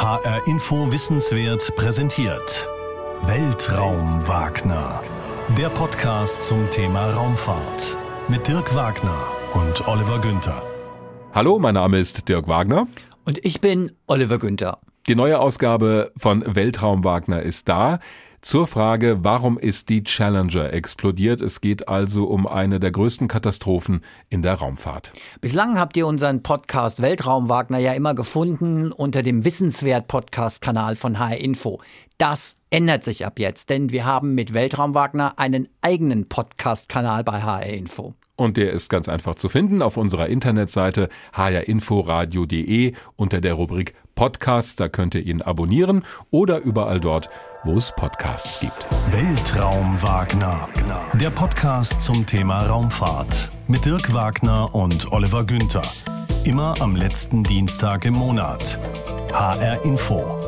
HR Info Wissenswert präsentiert Weltraum Wagner. Der Podcast zum Thema Raumfahrt mit Dirk Wagner und Oliver Günther. Hallo, mein Name ist Dirk Wagner. Und ich bin Oliver Günther. Die neue Ausgabe von Weltraum Wagner ist da. Zur Frage, warum ist die Challenger explodiert? Es geht also um eine der größten Katastrophen in der Raumfahrt. Bislang habt ihr unseren Podcast Weltraum Wagner ja immer gefunden unter dem Wissenswert Podcast Kanal von HR Info. Das ändert sich ab jetzt, denn wir haben mit Weltraum Wagner einen eigenen Podcast Kanal bei HR Info. Und der ist ganz einfach zu finden auf unserer Internetseite hrinforadio.de unter der Rubrik Podcasts. Da könnt ihr ihn abonnieren oder überall dort, wo es Podcasts gibt. Weltraum Wagner. Der Podcast zum Thema Raumfahrt mit Dirk Wagner und Oliver Günther. Immer am letzten Dienstag im Monat. HR Info.